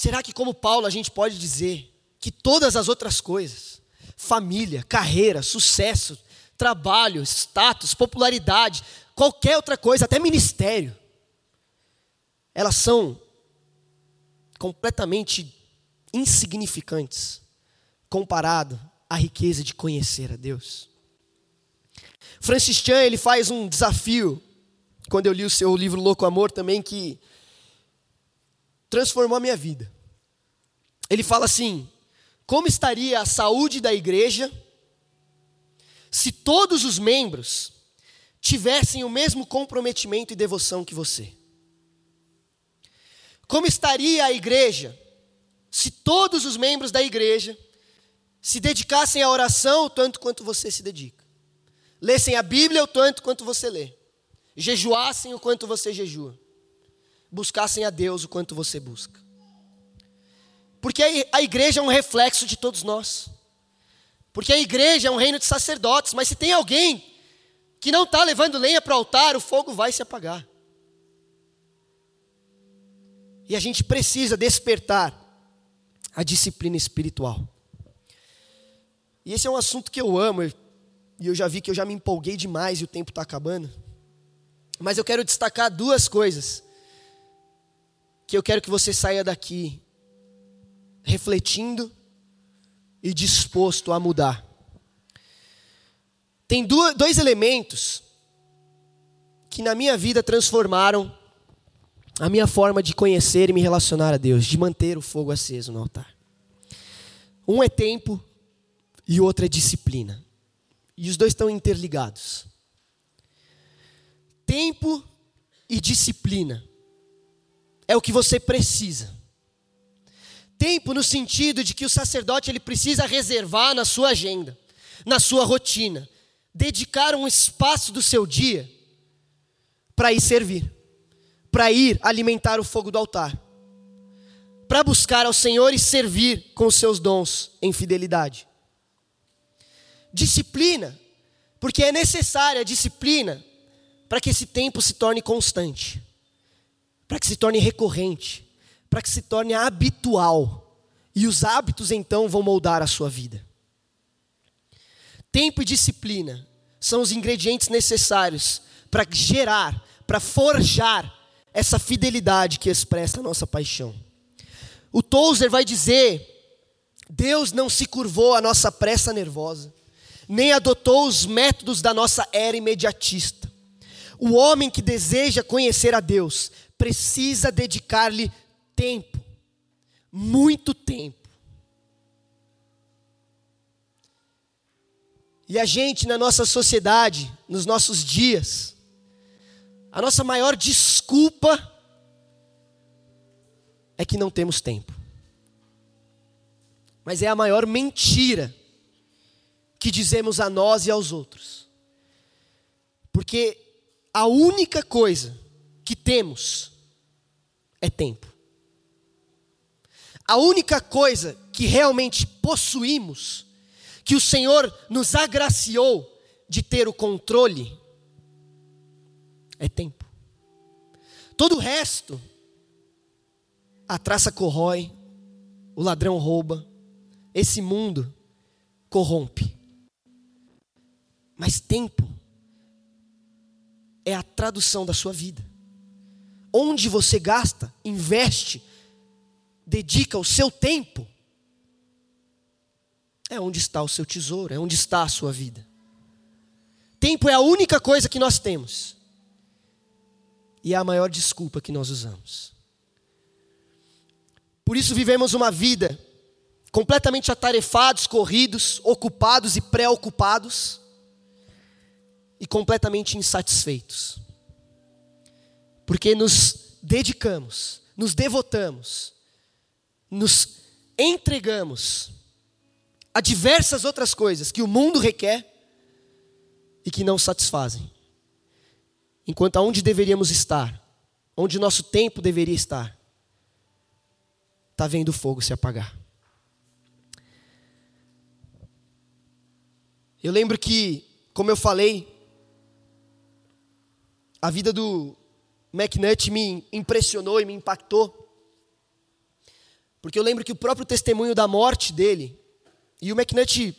Será que, como Paulo, a gente pode dizer que todas as outras coisas, família, carreira, sucesso, trabalho, status, popularidade, qualquer outra coisa, até ministério, elas são completamente insignificantes comparado à riqueza de conhecer a Deus? Francis Chan, ele faz um desafio, quando eu li o seu livro Louco Amor também, que transformou a minha vida. Ele fala assim: como estaria a saúde da igreja se todos os membros tivessem o mesmo comprometimento e devoção que você? Como estaria a igreja se todos os membros da igreja se dedicassem à oração tanto quanto você se dedica? lessem a Bíblia o tanto quanto você lê, jejuassem o quanto você jejua, buscassem a Deus o quanto você busca. Porque a igreja é um reflexo de todos nós. Porque a igreja é um reino de sacerdotes, mas se tem alguém que não está levando lenha para o altar, o fogo vai se apagar. E a gente precisa despertar a disciplina espiritual. E esse é um assunto que eu amo, e eu já vi que eu já me empolguei demais e o tempo está acabando. Mas eu quero destacar duas coisas que eu quero que você saia daqui refletindo e disposto a mudar. Tem dois elementos que na minha vida transformaram a minha forma de conhecer e me relacionar a Deus, de manter o fogo aceso no altar. Um é tempo e o outro é disciplina. E os dois estão interligados. Tempo e disciplina é o que você precisa. Tempo no sentido de que o sacerdote ele precisa reservar na sua agenda, na sua rotina, dedicar um espaço do seu dia para ir servir, para ir alimentar o fogo do altar, para buscar ao Senhor e servir com os seus dons em fidelidade. Disciplina, porque é necessária a disciplina para que esse tempo se torne constante, para que se torne recorrente, para que se torne habitual. E os hábitos então vão moldar a sua vida. Tempo e disciplina são os ingredientes necessários para gerar, para forjar essa fidelidade que expressa a nossa paixão. O Tozer vai dizer: Deus não se curvou à nossa pressa nervosa, nem adotou os métodos da nossa era imediatista. O homem que deseja conhecer a Deus precisa dedicar-lhe tempo, muito tempo. E a gente, na nossa sociedade, nos nossos dias, a nossa maior desculpa é que não temos tempo. Mas é a maior mentira que dizemos a nós e aos outros. Porque a única coisa que temos é tempo. A única coisa que realmente possuímos, que o Senhor nos agraciou de ter o controle, é tempo. Todo o resto, a traça corrói, o ladrão rouba, esse mundo corrompe. Mas tempo é a tradução da sua vida. Onde você gasta, investe, dedica o seu tempo, é onde está o seu tesouro, é onde está a sua vida. Tempo é a única coisa que nós temos. E é a maior desculpa que nós usamos. Por isso vivemos uma vida completamente atarefados, corridos, ocupados e preocupados e completamente insatisfeitos. Porque nos dedicamos, nos devotamos nos entregamos a diversas outras coisas que o mundo requer e que não satisfazem. Enquanto aonde deveríamos estar, onde nosso tempo deveria estar, está vendo o fogo se apagar. Eu lembro que, como eu falei, a vida do McNutt me impressionou e me impactou. Porque eu lembro que o próprio testemunho da morte dele, e o McNutt,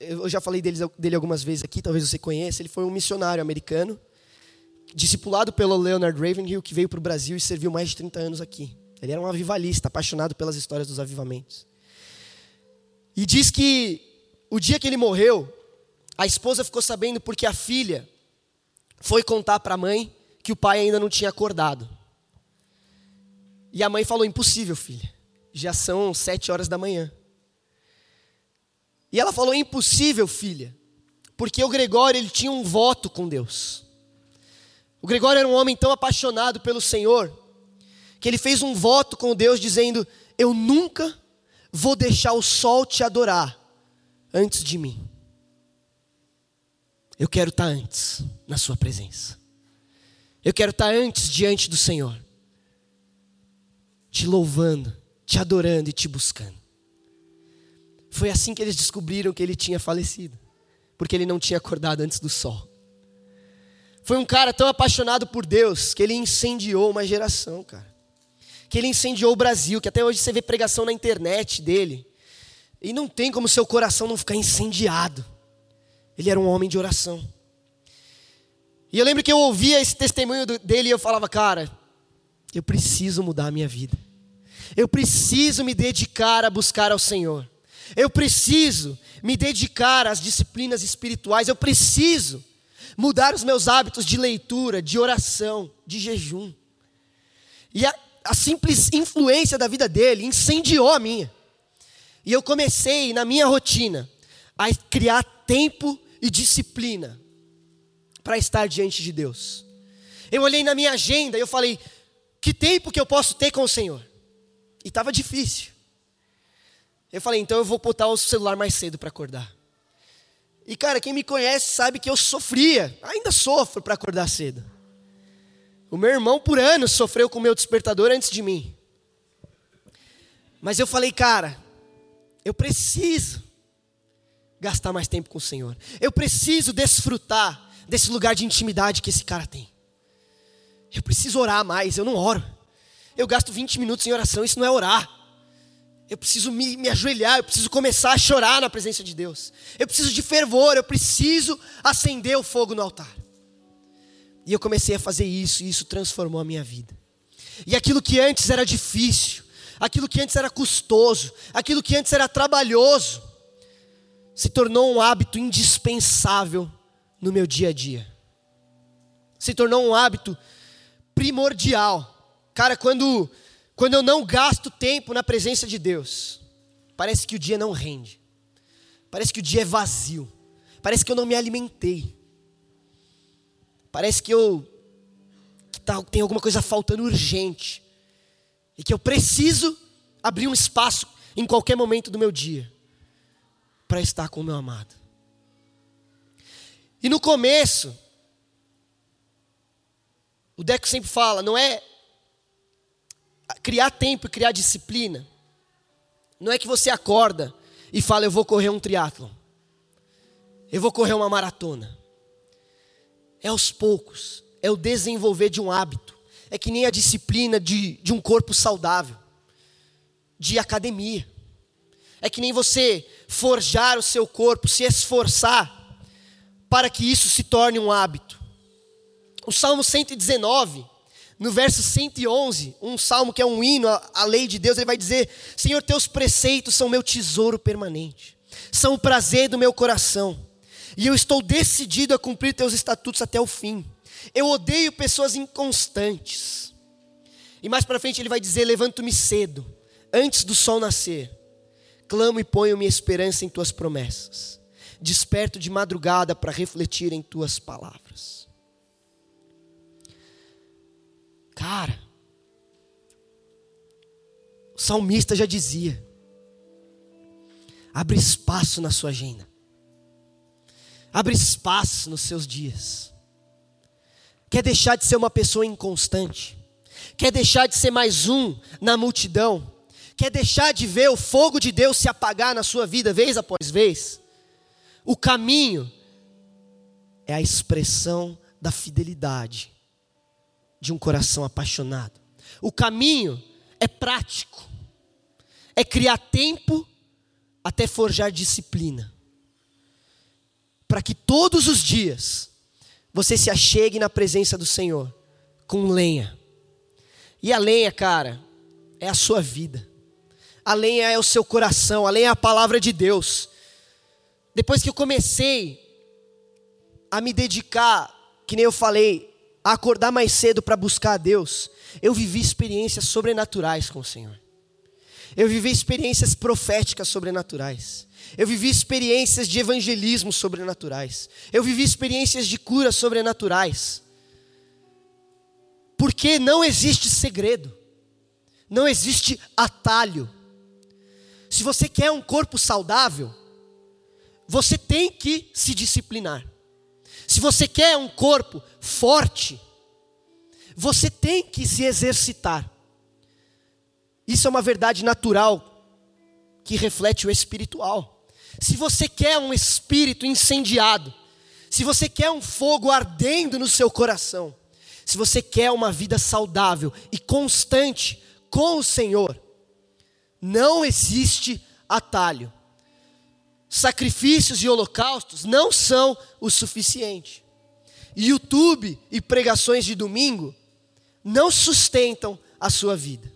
eu já falei dele, dele algumas vezes aqui, talvez você conheça, ele foi um missionário americano, discipulado pelo Leonard Ravenhill, que veio para o Brasil e serviu mais de 30 anos aqui. Ele era um avivalista, apaixonado pelas histórias dos avivamentos. E diz que o dia que ele morreu, a esposa ficou sabendo porque a filha foi contar para a mãe que o pai ainda não tinha acordado. E a mãe falou: Impossível, filha. Já são sete horas da manhã. E ela falou: Impossível, filha. Porque o Gregório ele tinha um voto com Deus. O Gregório era um homem tão apaixonado pelo Senhor que ele fez um voto com Deus dizendo: Eu nunca vou deixar o sol te adorar antes de mim. Eu quero estar antes na Sua presença. Eu quero estar antes diante do Senhor te louvando, te adorando e te buscando. Foi assim que eles descobriram que ele tinha falecido, porque ele não tinha acordado antes do sol. Foi um cara tão apaixonado por Deus que ele incendiou uma geração, cara. Que ele incendiou o Brasil, que até hoje você vê pregação na internet dele. E não tem como seu coração não ficar incendiado. Ele era um homem de oração. E eu lembro que eu ouvia esse testemunho dele e eu falava, cara, eu preciso mudar a minha vida. Eu preciso me dedicar a buscar ao Senhor. Eu preciso me dedicar às disciplinas espirituais. Eu preciso mudar os meus hábitos de leitura, de oração, de jejum. E a, a simples influência da vida dele incendiou a minha. E eu comecei na minha rotina a criar tempo e disciplina para estar diante de Deus. Eu olhei na minha agenda e eu falei: que tempo que eu posso ter com o Senhor? E estava difícil. Eu falei: então eu vou botar o celular mais cedo para acordar. E cara, quem me conhece sabe que eu sofria, ainda sofro para acordar cedo. O meu irmão, por anos, sofreu com o meu despertador antes de mim. Mas eu falei, cara, eu preciso gastar mais tempo com o Senhor. Eu preciso desfrutar desse lugar de intimidade que esse cara tem. Eu preciso orar mais, eu não oro. Eu gasto 20 minutos em oração, isso não é orar. Eu preciso me, me ajoelhar, eu preciso começar a chorar na presença de Deus. Eu preciso de fervor, eu preciso acender o fogo no altar. E eu comecei a fazer isso, e isso transformou a minha vida. E aquilo que antes era difícil, aquilo que antes era custoso, aquilo que antes era trabalhoso, se tornou um hábito indispensável no meu dia a dia. Se tornou um hábito primordial. Cara, quando quando eu não gasto tempo na presença de Deus, parece que o dia não rende. Parece que o dia é vazio. Parece que eu não me alimentei. Parece que eu que tá, tem alguma coisa faltando urgente. E que eu preciso abrir um espaço em qualquer momento do meu dia para estar com o meu amado. E no começo, o Deco sempre fala, não é criar tempo e criar disciplina não é que você acorda e fala, eu vou correr um triatlon. Eu vou correr uma maratona. É aos poucos. É o desenvolver de um hábito. É que nem a disciplina de, de um corpo saudável. De academia. É que nem você forjar o seu corpo, se esforçar para que isso se torne um hábito. O Salmo 119 no verso 111, um salmo que é um hino à lei de Deus, ele vai dizer: Senhor, teus preceitos são meu tesouro permanente, são o prazer do meu coração, e eu estou decidido a cumprir teus estatutos até o fim. Eu odeio pessoas inconstantes. E mais para frente ele vai dizer: Levanto-me cedo, antes do sol nascer, clamo e ponho minha esperança em tuas promessas, desperto de madrugada para refletir em tuas palavras. Cara, o salmista já dizia: abre espaço na sua agenda, abre espaço nos seus dias. Quer deixar de ser uma pessoa inconstante? Quer deixar de ser mais um na multidão? Quer deixar de ver o fogo de Deus se apagar na sua vida vez após vez? O caminho é a expressão da fidelidade de um coração apaixonado. O caminho é prático, é criar tempo até forjar disciplina, para que todos os dias você se achegue na presença do Senhor com lenha. E a lenha, cara, é a sua vida. A lenha é o seu coração, a lenha é a palavra de Deus. Depois que eu comecei a me dedicar, que nem eu falei, a acordar mais cedo para buscar a Deus, eu vivi experiências sobrenaturais com o Senhor. Eu vivi experiências proféticas sobrenaturais. Eu vivi experiências de evangelismo sobrenaturais. Eu vivi experiências de cura sobrenaturais. Porque não existe segredo. Não existe atalho. Se você quer um corpo saudável, você tem que se disciplinar. Se você quer um corpo forte, você tem que se exercitar. Isso é uma verdade natural que reflete o espiritual. Se você quer um espírito incendiado, se você quer um fogo ardendo no seu coração, se você quer uma vida saudável e constante com o Senhor, não existe atalho. Sacrifícios e holocaustos não são o suficiente. YouTube e pregações de domingo não sustentam a sua vida.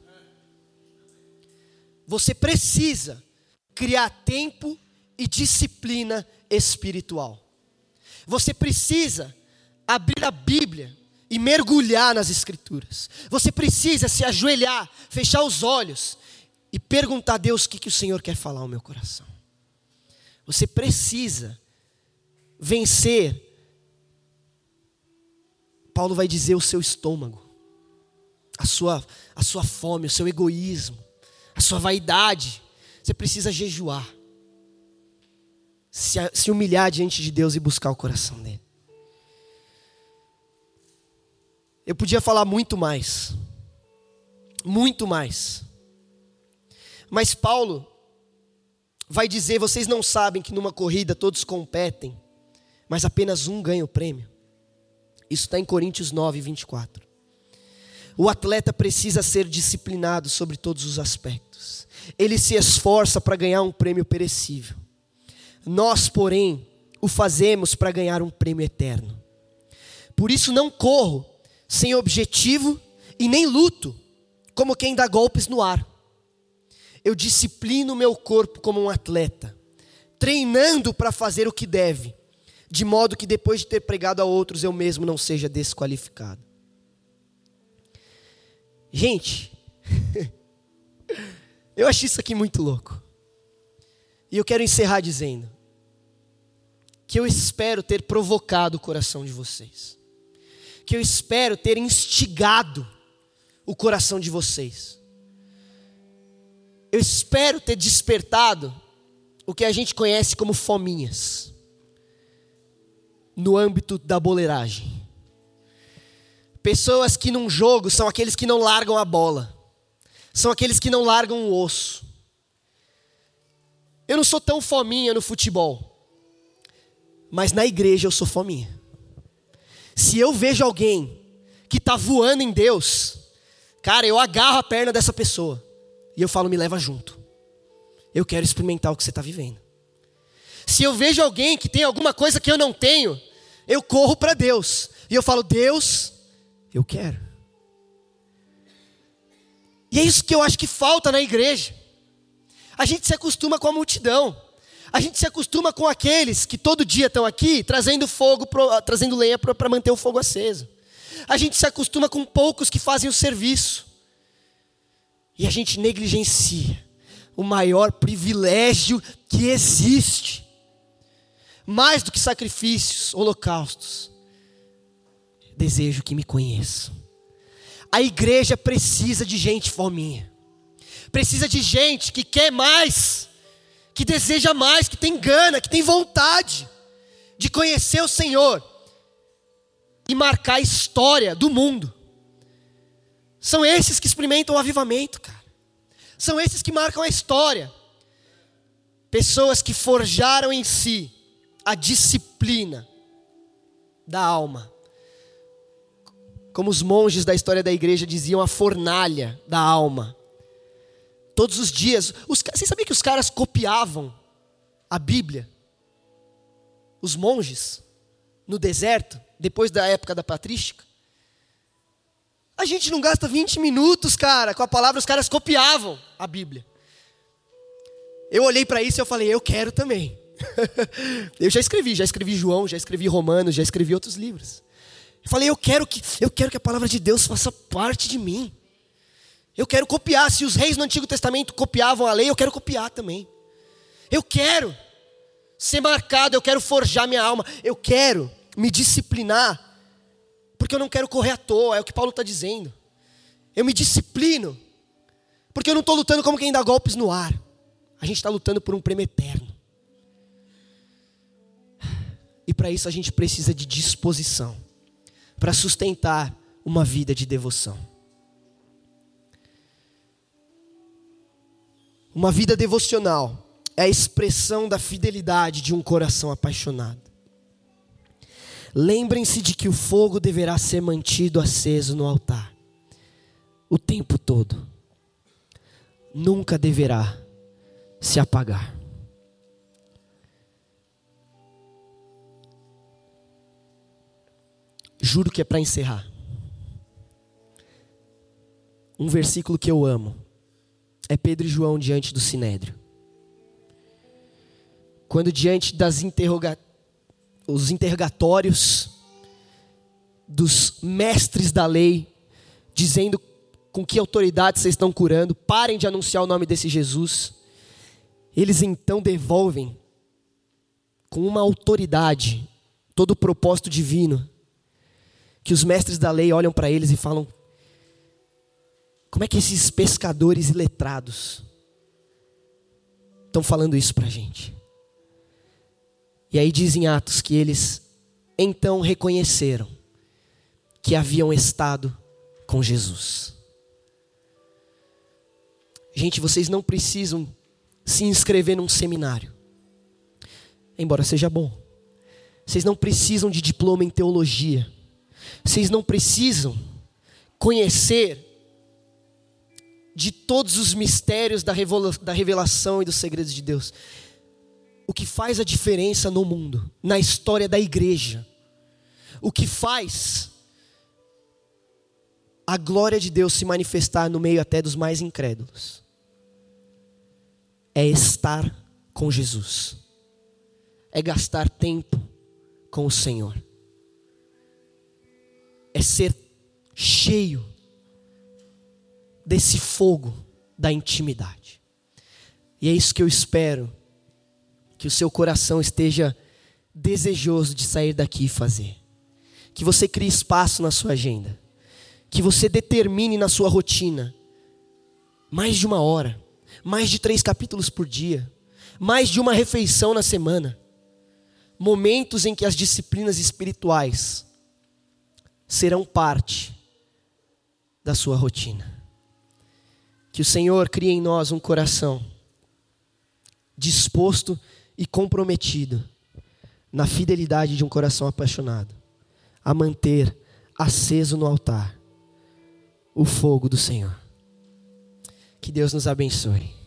Você precisa criar tempo e disciplina espiritual. Você precisa abrir a Bíblia e mergulhar nas Escrituras. Você precisa se ajoelhar, fechar os olhos e perguntar a Deus o que, que o Senhor quer falar ao meu coração. Você precisa vencer, Paulo vai dizer, o seu estômago, a sua, a sua fome, o seu egoísmo, a sua vaidade. Você precisa jejuar, se, se humilhar diante de Deus e buscar o coração dele. Eu podia falar muito mais. Muito mais. Mas Paulo vai dizer: vocês não sabem que numa corrida todos competem, mas apenas um ganha o prêmio. Isso está em Coríntios 9, 24. O atleta precisa ser disciplinado sobre todos os aspectos. Ele se esforça para ganhar um prêmio perecível. Nós, porém, o fazemos para ganhar um prêmio eterno. Por isso não corro sem objetivo e nem luto, como quem dá golpes no ar. Eu disciplino meu corpo como um atleta, treinando para fazer o que deve, de modo que depois de ter pregado a outros eu mesmo não seja desqualificado. Gente, eu acho isso aqui muito louco. E eu quero encerrar dizendo que eu espero ter provocado o coração de vocês que eu espero ter instigado o coração de vocês. Eu espero ter despertado o que a gente conhece como fominhas no âmbito da boleiragem. Pessoas que num jogo são aqueles que não largam a bola, são aqueles que não largam o osso. Eu não sou tão fominha no futebol, mas na igreja eu sou fominha. Se eu vejo alguém que está voando em Deus, cara, eu agarro a perna dessa pessoa e eu falo, me leva junto. Eu quero experimentar o que você está vivendo. Se eu vejo alguém que tem alguma coisa que eu não tenho, eu corro para Deus e eu falo, Deus, eu quero. E é isso que eu acho que falta na igreja. A gente se acostuma com a multidão. A gente se acostuma com aqueles que todo dia estão aqui trazendo fogo, pro, trazendo lenha para manter o fogo aceso. A gente se acostuma com poucos que fazem o serviço. E a gente negligencia o maior privilégio que existe. Mais do que sacrifícios, holocaustos. Desejo que me conheçam. A igreja precisa de gente fominha. Precisa de gente que quer mais que deseja mais, que tem gana, que tem vontade de conhecer o Senhor e marcar a história do mundo. São esses que experimentam o avivamento, cara. São esses que marcam a história. Pessoas que forjaram em si a disciplina da alma. Como os monges da história da igreja diziam, a fornalha da alma todos os dias. Os, você sabia que os caras copiavam a Bíblia? Os monges, no deserto, depois da época da patrística? A gente não gasta 20 minutos, cara, com a palavra, os caras copiavam a Bíblia. Eu olhei para isso e eu falei, eu quero também. eu já escrevi, já escrevi João, já escrevi Romanos, já escrevi outros livros. Eu falei, eu quero que, eu quero que a palavra de Deus faça parte de mim. Eu quero copiar. Se os reis no Antigo Testamento copiavam a lei, eu quero copiar também. Eu quero ser marcado, eu quero forjar minha alma, eu quero me disciplinar, porque eu não quero correr à toa, é o que Paulo está dizendo. Eu me disciplino, porque eu não estou lutando como quem dá golpes no ar. A gente está lutando por um prêmio eterno. E para isso a gente precisa de disposição para sustentar uma vida de devoção. Uma vida devocional é a expressão da fidelidade de um coração apaixonado. Lembrem-se de que o fogo deverá ser mantido aceso no altar o tempo todo. Nunca deverá se apagar. Juro que é para encerrar. Um versículo que eu amo é Pedro e João diante do sinédrio. Quando diante das interroga os interrogatórios dos mestres da lei, dizendo com que autoridade vocês estão curando, parem de anunciar o nome desse Jesus. Eles então devolvem com uma autoridade todo o propósito divino, que os mestres da lei olham para eles e falam: como é que esses pescadores iletrados estão falando isso para a gente? E aí dizem Atos que eles então reconheceram que haviam estado com Jesus. Gente, vocês não precisam se inscrever num seminário, embora seja bom. Vocês não precisam de diploma em teologia. Vocês não precisam conhecer de todos os mistérios da revelação e dos segredos de Deus. O que faz a diferença no mundo, na história da igreja, o que faz a glória de Deus se manifestar no meio até dos mais incrédulos, é estar com Jesus, é gastar tempo com o Senhor, é ser cheio desse fogo da intimidade. E é isso que eu espero que o seu coração esteja desejoso de sair daqui e fazer. Que você crie espaço na sua agenda. Que você determine na sua rotina mais de uma hora, mais de três capítulos por dia, mais de uma refeição na semana. Momentos em que as disciplinas espirituais serão parte da sua rotina. Que o Senhor crie em nós um coração disposto e comprometido na fidelidade de um coração apaixonado, a manter aceso no altar o fogo do Senhor. Que Deus nos abençoe.